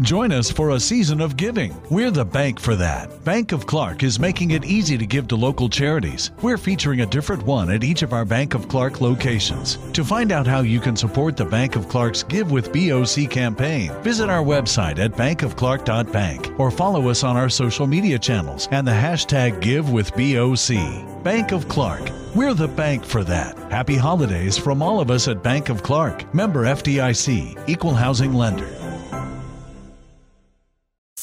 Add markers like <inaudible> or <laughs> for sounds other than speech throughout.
Join us for a season of giving. We're the bank for that. Bank of Clark is making it easy to give to local charities. We're featuring a different one at each of our Bank of Clark locations. To find out how you can support the Bank of Clark's Give with BOC campaign, visit our website at bankofclark.bank or follow us on our social media channels and the hashtag GiveWithBOC. Bank of Clark. We're the bank for that. Happy holidays from all of us at Bank of Clark. Member FDIC, Equal Housing Lender.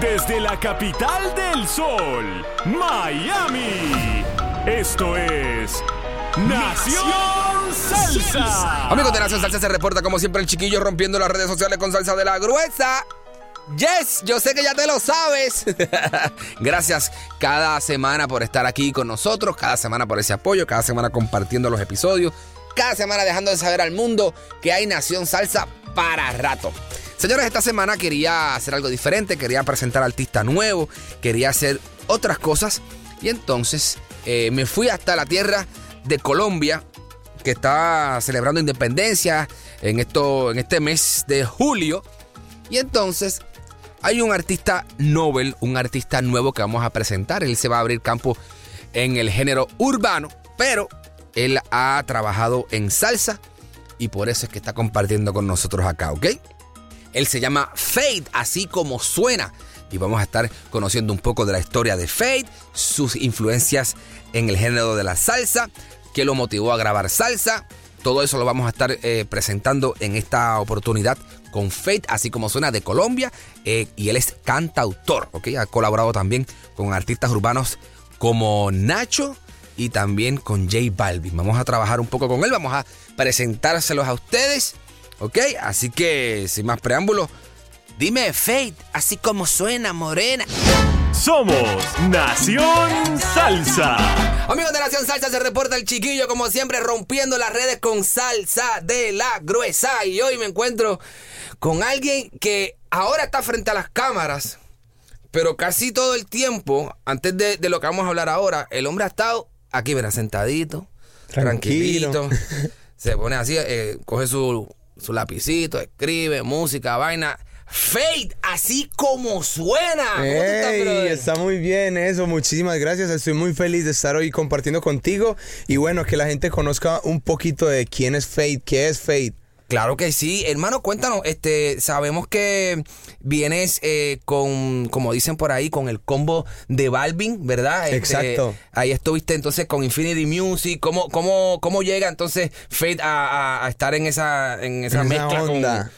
Desde la capital del sol, Miami. Esto es Nación Salsa. Amigos de Nación Salsa se reporta como siempre el chiquillo rompiendo las redes sociales con salsa de la gruesa. Yes, yo sé que ya te lo sabes. <laughs> Gracias cada semana por estar aquí con nosotros, cada semana por ese apoyo, cada semana compartiendo los episodios, cada semana dejando de saber al mundo que hay Nación Salsa para rato. Señores, esta semana quería hacer algo diferente, quería presentar artista nuevo, quería hacer otras cosas y entonces eh, me fui hasta la tierra de Colombia, que está celebrando independencia en, esto, en este mes de julio. Y entonces hay un artista Nobel, un artista nuevo que vamos a presentar. Él se va a abrir campo en el género urbano, pero él ha trabajado en salsa y por eso es que está compartiendo con nosotros acá, ¿ok? Él se llama Fade, así como suena. Y vamos a estar conociendo un poco de la historia de Fade, sus influencias en el género de la salsa, qué lo motivó a grabar salsa. Todo eso lo vamos a estar eh, presentando en esta oportunidad con Fade, así como suena de Colombia. Eh, y él es cantautor, ¿ok? Ha colaborado también con artistas urbanos como Nacho y también con J Balvin. Vamos a trabajar un poco con él, vamos a presentárselos a ustedes. ¿Ok? Así que, sin más preámbulos, dime Fate, así como suena, morena. Somos Nación Salsa. Amigos de Nación Salsa, se reporta el chiquillo, como siempre, rompiendo las redes con salsa de la gruesa. Y hoy me encuentro con alguien que ahora está frente a las cámaras, pero casi todo el tiempo, antes de, de lo que vamos a hablar ahora, el hombre ha estado aquí, verá, sentadito, Tranquilo. tranquilito. <laughs> se pone así, eh, coge su su lapicito, escribe, música, vaina. Fate, así como suena. ¿Cómo estás, está muy bien eso, muchísimas gracias. Estoy muy feliz de estar hoy compartiendo contigo y bueno, que la gente conozca un poquito de quién es Fate, qué es Fate. Claro que sí. Hermano, cuéntanos, este, sabemos que vienes eh, con, como dicen por ahí, con el combo de Balvin, ¿verdad? Este, Exacto. Ahí estuviste entonces con Infinity Music. ¿Cómo, cómo, cómo llega entonces Fate a, a- a estar en esa, en esa En mezcla con, onda. con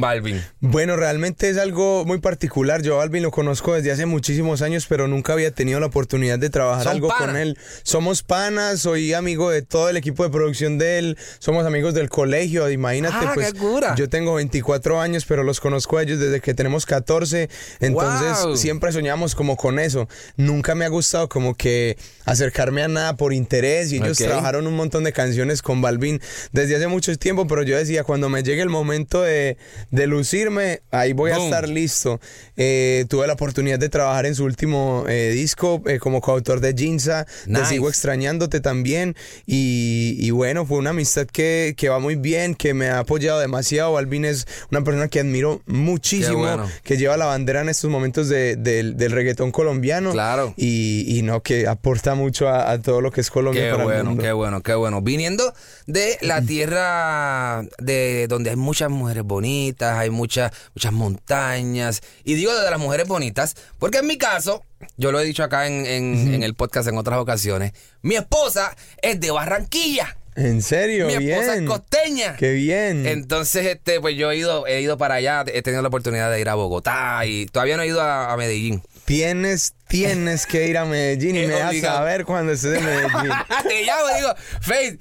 Balvin? Bueno, realmente es algo muy particular. Yo a Alvin lo conozco desde hace muchísimos años, pero nunca había tenido la oportunidad de trabajar algo con él. Somos panas, soy amigo de todo el equipo de producción de él, somos amigos del colegio, imagínate, Ah, pues yo tengo 24 años, pero los conozco a ellos desde que tenemos 14, entonces Wow. siempre soñamos como con eso. Nunca me ha gustado como que acercarme a nada por interés y ellos trabajaron un montón de canciones con Balvin desde hace mucho tiempo, pero yo decía, cuando me llegue el momento de, de lucirme, ahí voy a Boom. estar listo. Eh, tuve la oportunidad de trabajar en su último eh, disco eh, como coautor de Jinza, Nice. de Sigo Extrañándote también, y, y bueno, fue una amistad que, que va muy bien, que me ha apoyado demasiado. Balvin es una persona que admiro muchísimo, bueno. que lleva la bandera en estos momentos de- del- del reggaetón colombiano. Claro. Y, y no, que aporta mucho a, a todo lo que es Colombia Qué para el bueno, mundo. qué bueno, qué bueno. Viniendo de la tierra de donde hay muchas mujeres bonitas, hay muchas, muchas montañas. Y digo de las mujeres bonitas, porque en mi caso, yo lo he dicho acá en, en- en el podcast en otras ocasiones, mi esposa es de Barranquilla. En serio, Mi bien. esposa es costeña. Qué bien. Entonces, este, pues yo he ido, he ido para allá, he tenido la oportunidad de ir a Bogotá y todavía no he ido a, a Medellín. Tienes, tienes que ir a Medellín y <laughs> me dejas obligado. saber cuando estés en Medellín. <laughs> Te llamo, digo, Faith,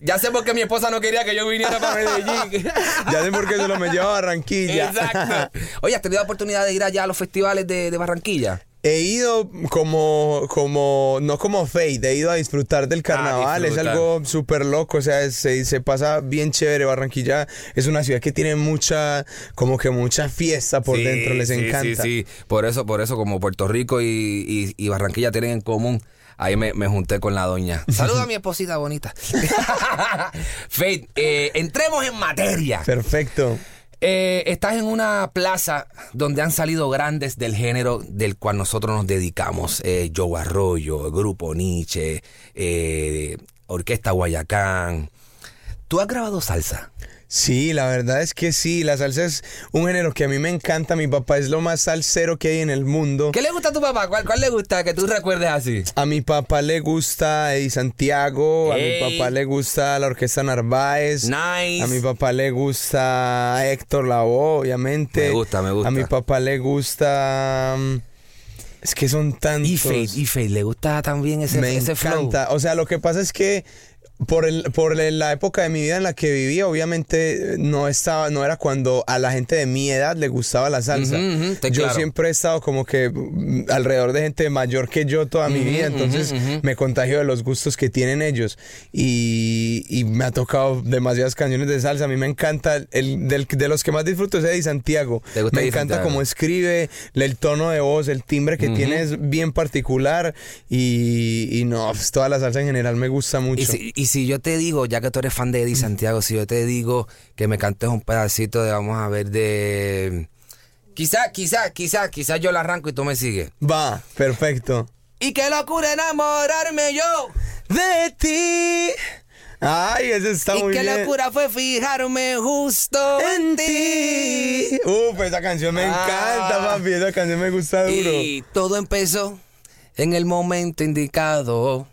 Ya sé por qué mi esposa no quería que yo viniera para Medellín. <laughs> Ya sé por qué se lo me lleva a Barranquilla. Exacto. Oye, ¿has tenido la oportunidad de ir allá a los festivales de, de Barranquilla? He ido como, como, no como Fate, he ido a disfrutar del carnaval, es disfrutar. algo súper loco, o sea, se, se pasa bien chévere. Barranquilla es una ciudad que tiene mucha, como que mucha fiesta por Sí, dentro, les sí, encanta. Sí, sí, por eso, por eso, como Puerto Rico y, y- y Barranquilla tienen en común. Ahí me, me junté con la doña. <laughs> Saluda a mi esposita bonita. <laughs> Faith, eh, entremos en materia. Perfecto. Eh, estás en una plaza donde han salido grandes del género del cual nosotros nos dedicamos. Eh, Joe Arroyo, Grupo Nietzsche, eh, Orquesta Guayacán. ¿Tú has grabado salsa? Sí, la verdad es que sí, la salsa es un género que a mí me encanta, mi papá es lo más salsero que hay en el mundo. ¿Qué le gusta a tu papá? ¿Cuál, cuál le gusta que tú recuerdes así? A mi papá le gusta Eddie Santiago, a mi papá le gusta la Orquesta Narváez. Nice. A mi papá le gusta Héctor Lavoe, obviamente. Me gusta, me gusta. A mi papá le gusta. mm, Es que son tantos. Y Faith, y Faith, ¿le gusta también ese, me ese flow? encanta. O sea, lo que pasa es que por, el, por el- la época de mi vida en la que vivía, obviamente no estaba, no era cuando a la gente de mi edad le gustaba la salsa. Ujú, estoy yo claro. siempre he estado como que mm, alrededor de gente mayor que yo toda mi vida, entonces me contagio de los gustos que tienen ellos. Y, y me ha tocado demasiadas canciones de salsa. A mí me encanta, el, del- de los que más disfruto es Eddie Santiago. ¿Te gusta Me Eddie encanta Santiago? cómo escribe, el tono de voz, el timbre que tiene es bien particular y, y no, pues, toda la salsa en general me gusta mucho. Y si, y si yo te digo, ya que tú eres fan de Eddie Santiago, si yo te digo que me cantes un pedacito de, vamos a ver, de... Quizá, quizá, quizá, quizá yo la arranco y tú me sigues. Va, perfecto. Y qué locura enamorarme yo. De ti. Ay, ese está y muy qué bien. locura fue fijarme justo en, En ti. ti. Uf, esa canción me Ah. encanta, papi. Esa canción me gusta duro. Y todo empezó en el momento indicado.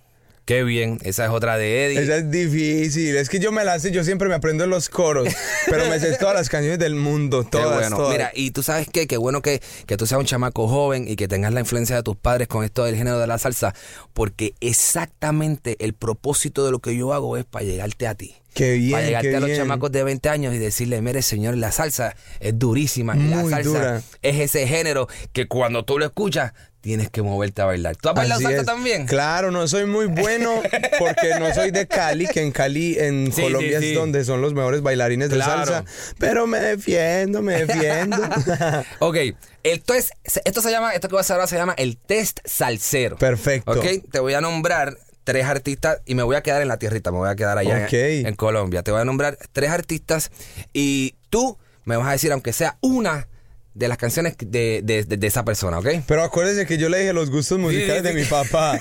Qué bien, esa es otra de Eddie. Esa es difícil. Es que yo me la sé, yo siempre me aprendo los coros, pero me sé <laughs> todas las canciones del mundo, Qué todas, bueno. todas. Mira, y tú sabes qué, qué bueno que, que tú seas un chamaco joven y que tengas la influencia de tus padres con esto del género de la salsa, porque exactamente el propósito de lo que yo hago es para llegarte a ti. Qué bien, Para llegarte qué a los bien. chamacos de 20 años y decirle, mire señor, la salsa es durísima. la salsa dura. es ese género que cuando tú lo escuchas, tienes que moverte a bailar. ¿Tú has bailado salsa es. también? Claro, no soy muy bueno <laughs> porque no soy de Cali, que en Cali, en Sí, Colombia sí, sí. es donde son los mejores bailarines de salsa. Pero me defiendo, me defiendo. <laughs> Ok, esto es, esto se llama, esto que vas a ahora se llama el test salsero. Perfecto. Ok, te voy a nombrar tres artistas y me voy a quedar en la tierrita, me voy a quedar allá en- Ok. en, Colombia. Te voy a nombrar tres artistas y tú me vas a decir, aunque sea una de las canciones de, de- de- de esa persona, ¿ok? Pero acuérdese que yo le dije los gustos musicales sí. de mi papá.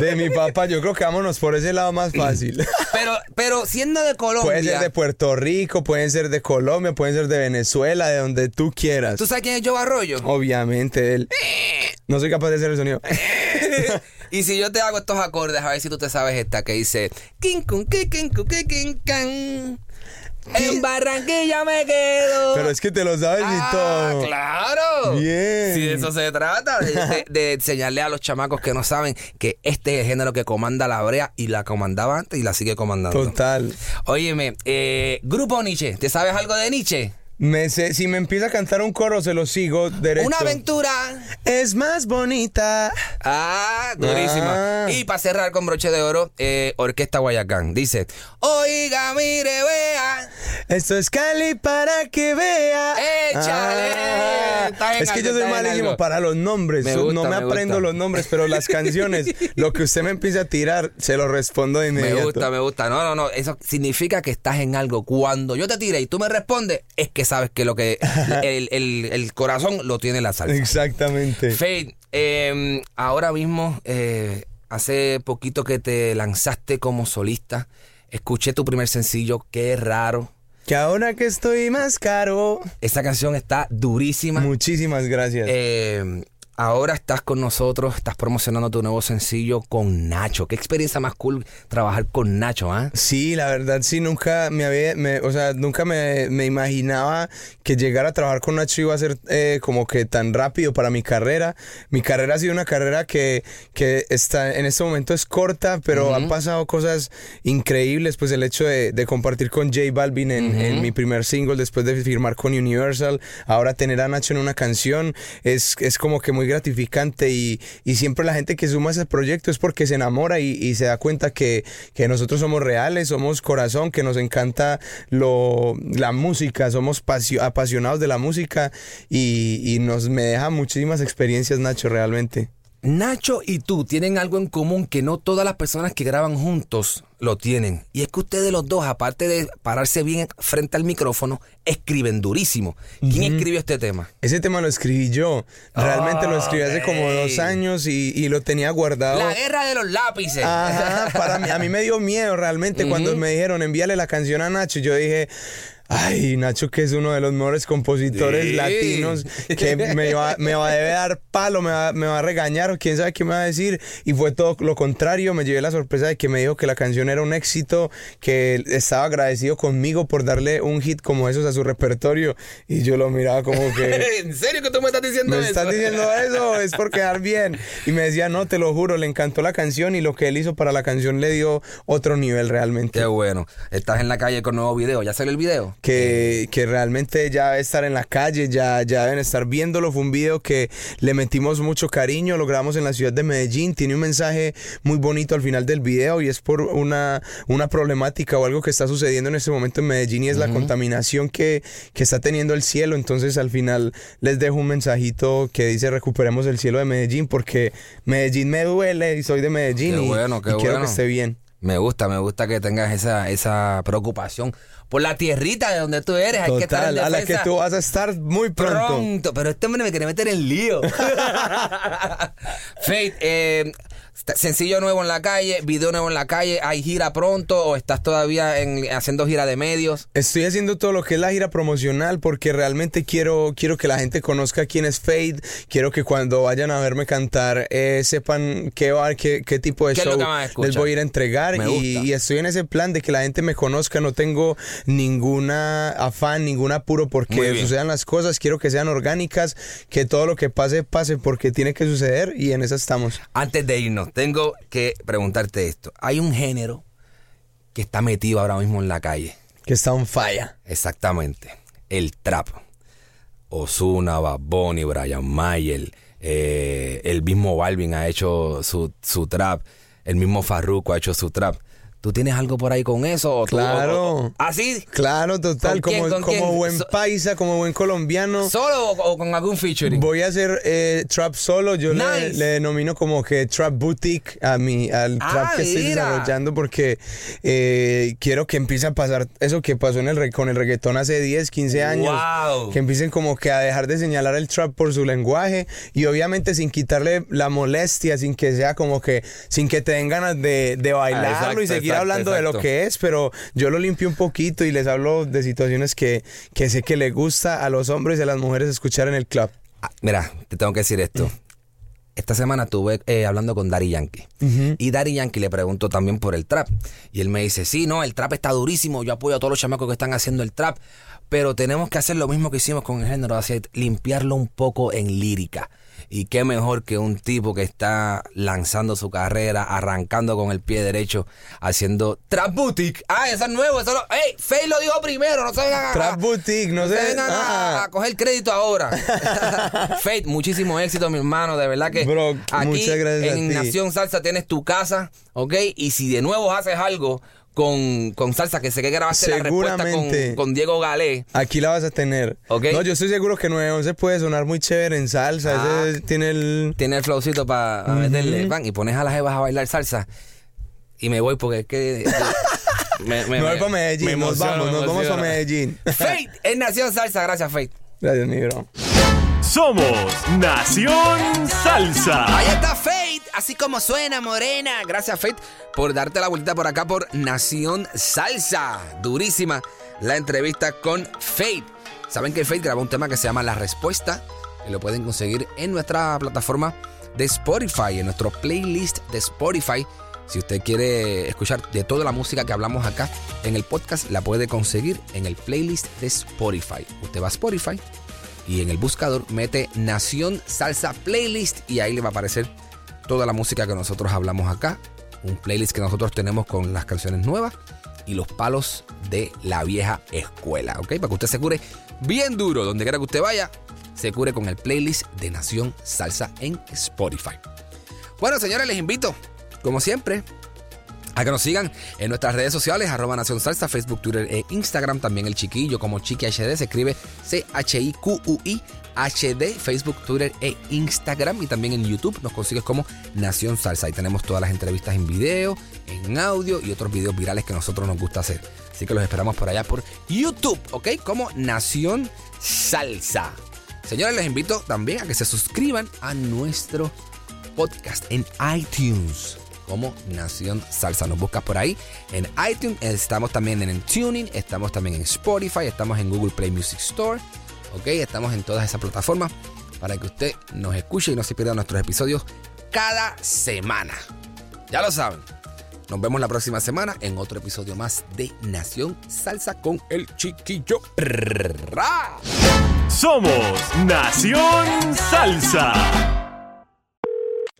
De mi papá, yo creo que vámonos por ese lado más fácil. <laughs> Pero, pero siendo de Colombia, Puede ser de Puerto Rico, pueden ser de Colombia, pueden ser de Venezuela, de donde tú quieras. ¿tú sabes quién es Joe Arroyo? Obviamente, él. No soy capaz de hacer el sonido. <laughs> y si yo te hago estos acordes, a ver si tú te sabes esta que dice kin kun ki kin kun ki kin can. En Barranquilla me quedo. Pero es que te lo sabes y Ah, todo. claro. Bien. Si de eso se trata, de, de- de enseñarle a los chamacos que no saben que este es el género que comanda la brea y la comandaba antes y la sigue comandando. Total. Óyeme, eh, Grupo Nietzsche, ¿te sabes algo de Nietzsche? Me sé, si me empieza a cantar un coro, se lo sigo derecho. Una aventura. Es más bonita. Ah, durísima. Ah. Y para cerrar con broche de oro, eh, Orquesta Guayacán. Dice, oiga, mire, vea. Esto es Cali para que vea. Échale. En Es que algo, yo soy malísimo para los nombres. Me no me me aprendo gusta. los nombres, pero las <laughs> canciones, lo que usted me empiece a tirar, se lo respondo de inmediato. Me gusta, me gusta. No, no, no. Eso significa que estás en algo. Cuando yo te tire y tú me respondes, es que sabes que lo que <laughs> el, el- el corazón lo tiene la salsa. Exactamente. Faith, eh, ahora mismo, eh, hace poquito que te lanzaste como solista, escuché tu primer sencillo, qué raro. Que ahora que estoy más caro. Esa canción está durísima. Muchísimas gracias. Eh, ahora estás con nosotros, estás promocionando tu nuevo sencillo con Nacho. Qué experiencia más cool trabajar con Nacho, ¿ah? Sí, la verdad sí, nunca me había, me- o sea, nunca me, me imaginaba que llegar a trabajar con Nacho iba a ser eh, como que tan rápido para mi carrera. Mi carrera ha sido una carrera que, que está en este momento es corta, pero han pasado cosas increíbles, pues el hecho de, de compartir con J Balvin en, en mi primer single, después de firmar con Universal, ahora tener a Nacho en una canción, es, es como que muy gratificante y, y siempre la gente que suma ese proyecto es porque se enamora y, y se da cuenta que, que nosotros somos reales, somos corazón, que nos encanta lo, la música, somos pasio- apasionados de la música y, y nos me deja muchísimas experiencias Nacho realmente. Nacho y tú tienen algo en común que no todas las personas que graban juntos lo tienen. Y es que ustedes los dos, aparte de pararse bien frente al micrófono, escriben durísimo. ¿Quién escribió este tema? Ese tema lo escribí yo, realmente lo escribí hace como dos años y, y lo tenía guardado. La guerra de los lápices. Ajá, para mí, a mí me dio miedo realmente cuando me dijeron envíale la canción a Nacho. Yo dije, ay, Nacho que es uno de los mejores compositores Sí. latinos, que me va, me va a debe dar palo, me va, me va a regañar o quién sabe qué me va a decir. Y fue todo lo contrario, me llevé la sorpresa de que me dijo que la canción era un éxito, que estaba agradecido conmigo por darle un hit como esos a su repertorio. Y yo lo miraba como que... <laughs> ¿En serio que tú me estás diciendo Me eso? estás diciendo eso, <laughs> es por quedar bien. Y me decía, no, te lo juro, le encantó la canción y lo que él hizo para la canción le dio otro nivel realmente. Qué bueno. Estás en la calle con nuevo video. ¿Ya salió el video? Que, que realmente ya debe estar en la calle, ya, ya deben estar viéndolo. Fue un video que le metimos mucho cariño, lo grabamos en la ciudad de Medellín. Tiene un mensaje muy bonito al final del video y es por una, una problemática o algo que está sucediendo en este momento en Medellín y es la contaminación que, que está teniendo el cielo. Entonces al final les dejo un mensajito que dice recuperemos el cielo de Medellín porque Medellín me duele y soy de Medellín Qué y, bueno, qué y quiero que esté bien. Me gusta, me gusta que tengas esa, esa preocupación por la tierrita de donde tú eres. Hay que estar en Total, a la que tú vas a estar muy pronto. pronto. Pero este hombre me quiere meter en lío. <laughs> <laughs> Faith, eh, sencillo nuevo en la calle, video nuevo en la calle. ¿Hay gira pronto o estás todavía en- haciendo gira de medios? Estoy haciendo todo lo que es la gira promocional porque realmente quiero, quiero que la gente conozca quién es Fade. Quiero que cuando vayan a verme cantar eh, sepan qué, va- qué, qué tipo de ¿Qué es lo show les voy a ir a entregar. Y, estoy en ese plan de que la gente me conozca. No tengo ninguna afán, ningún apuro porque sucedan las cosas. Quiero que sean orgánicas, que todo lo que pase, pase porque tiene que suceder y en eso estamos. Antes de irnos, tengo que preguntarte esto. Hay un género que está metido ahora mismo en la calle. Que está on fire. Exactamente. El trap. Osuna, Bad Bunny, Brian Mayer, eh, el mismo Balvin ha hecho su, su trap, el mismo Farruko ha hecho su trap. ¿Tú tienes algo por ahí con eso? ¿O tú- Claro. o- o- ¿Ah, sí? Claro, total. ¿Con quién, como con como quién? buen So- paisa, como buen colombiano. ¿Solo o, con algún featuring? Voy a hacer eh, trap solo, yo le, Nice. le denomino como que trap boutique a mi, al Ah, trap que estoy desarrollando porque eh, quiero que empiece a pasar eso que pasó en el, con el reggaetón hace 10, 15 años. Wow. Que empiecen como que a dejar de señalar el trap por su lenguaje y obviamente sin quitarle la molestia, sin que sea como que, sin que te den ganas de, de bailarlo Ah, exacto, y seguir exacto, hablando de lo que es, pero yo lo limpio un poquito y les hablo de situaciones que, que sé que le gusta a los hombres y a las mujeres escuchar en el club. Ah, mira, te tengo que decir esto. Esta semana estuve eh, hablando con Dari Yankee. Y Dari Yankee le preguntó también por el trap. Y él me dice, sí, no, el trap está durísimo. Yo apoyo a todos los chamacos que están haciendo el trap. Pero tenemos que hacer lo mismo que hicimos con el género, así, limpiarlo un poco en lírica. Y qué mejor que un tipo que está lanzando su carrera, arrancando con el pie derecho, haciendo Trap Boutique. Ah, eso es nuevo. Eso lo, ¡Ey! Faye lo dijo primero. No se vengan a- Trap Boutique, no se sé. vengan a, ah. a coger crédito ahora. <laughs> Faith, muchísimo éxito, mi hermano. De verdad que Bro, aquí muchas gracias a en ti. Nación Salsa tienes tu casa, ¿ok? Y si de nuevo haces algo con, con salsa, que sé que grabaste la respuesta con, con Diego Galé. Aquí la vas a tener. Ok. No, yo estoy seguro que 911 puede sonar muy chévere en salsa. Ah. Ese tiene el. Tiene el flowcito para meterle pan y pones a las jevas a bailar salsa. Y me voy porque es que. <laughs> me, me- Me voy para Medellín, me nos emociona, vamos, nos vamos para Medellín. Faith en Nación Salsa. Gracias, Faith. Gracias, mi bro. Somos Nación Salsa. Ahí está Faith, así como suena, morena. Gracias, Faith, por darte la vuelta por acá por Nación Salsa. Durísima la entrevista con Faith. Saben que Faith grabó un tema que se llama La Respuesta y lo pueden conseguir en nuestra plataforma de Spotify, en nuestro playlist de Spotify. Si usted quiere escuchar de toda la música que hablamos acá en el podcast, la puede conseguir en el playlist de Spotify. Usted va a Spotify y en el buscador mete Nación Salsa Playlist y ahí le va a aparecer toda la música que nosotros hablamos acá. Un playlist que nosotros tenemos con las canciones nuevas y los palos de la vieja escuela, ¿ok? Para que usted se cure bien duro, donde quiera que usted vaya, se cure con el playlist de Nación Salsa en Spotify. Bueno, señores, les invito, como siempre, a que nos sigan en nuestras redes sociales, arroba Nación Salsa, Facebook, Twitter e Instagram. También el chiquillo como Chiqui HD se escribe C-H-I-Q-U-I HD, Facebook, Twitter e Instagram. Y también en YouTube nos consigues como Nación Salsa. Ahí tenemos todas las entrevistas en video, en audio y otros videos virales que nosotros nos gusta hacer. Así que los esperamos por allá por YouTube, ¿ok? Como Nación Salsa. Señores, les invito también a que se suscriban a nuestro podcast en iTunes como Nación Salsa. Nos buscas por ahí en iTunes. Estamos también en Tuning, estamos también en Spotify, estamos en Google Play Music Store. Ok, estamos en todas esas plataformas para que usted nos escuche y no se pierda nuestros episodios cada semana. Ya lo saben. Nos vemos la próxima semana en otro episodio más de Nación Salsa con el chiquillo. Somos Nación Salsa.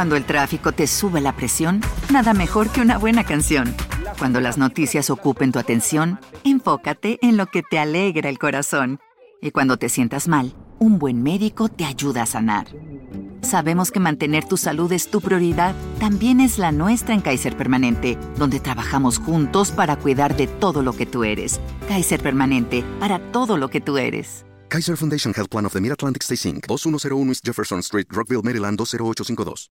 Cuando el tráfico te sube la presión, nada mejor que una buena canción. Cuando las noticias ocupen tu atención, enfócate en lo que te alegra el corazón. Y cuando te sientas mal, un buen médico te ayuda a sanar. Sabemos que mantener tu salud es tu prioridad, también es la nuestra en Kaiser Permanente, donde trabajamos juntos para cuidar de todo lo que tú eres. Kaiser Permanente, para todo lo que tú eres. Kaiser Foundation Health Plan of the Mid-Atlantic Stay Inc., 2101 East Jefferson Street, Rockville, Maryland, 20852.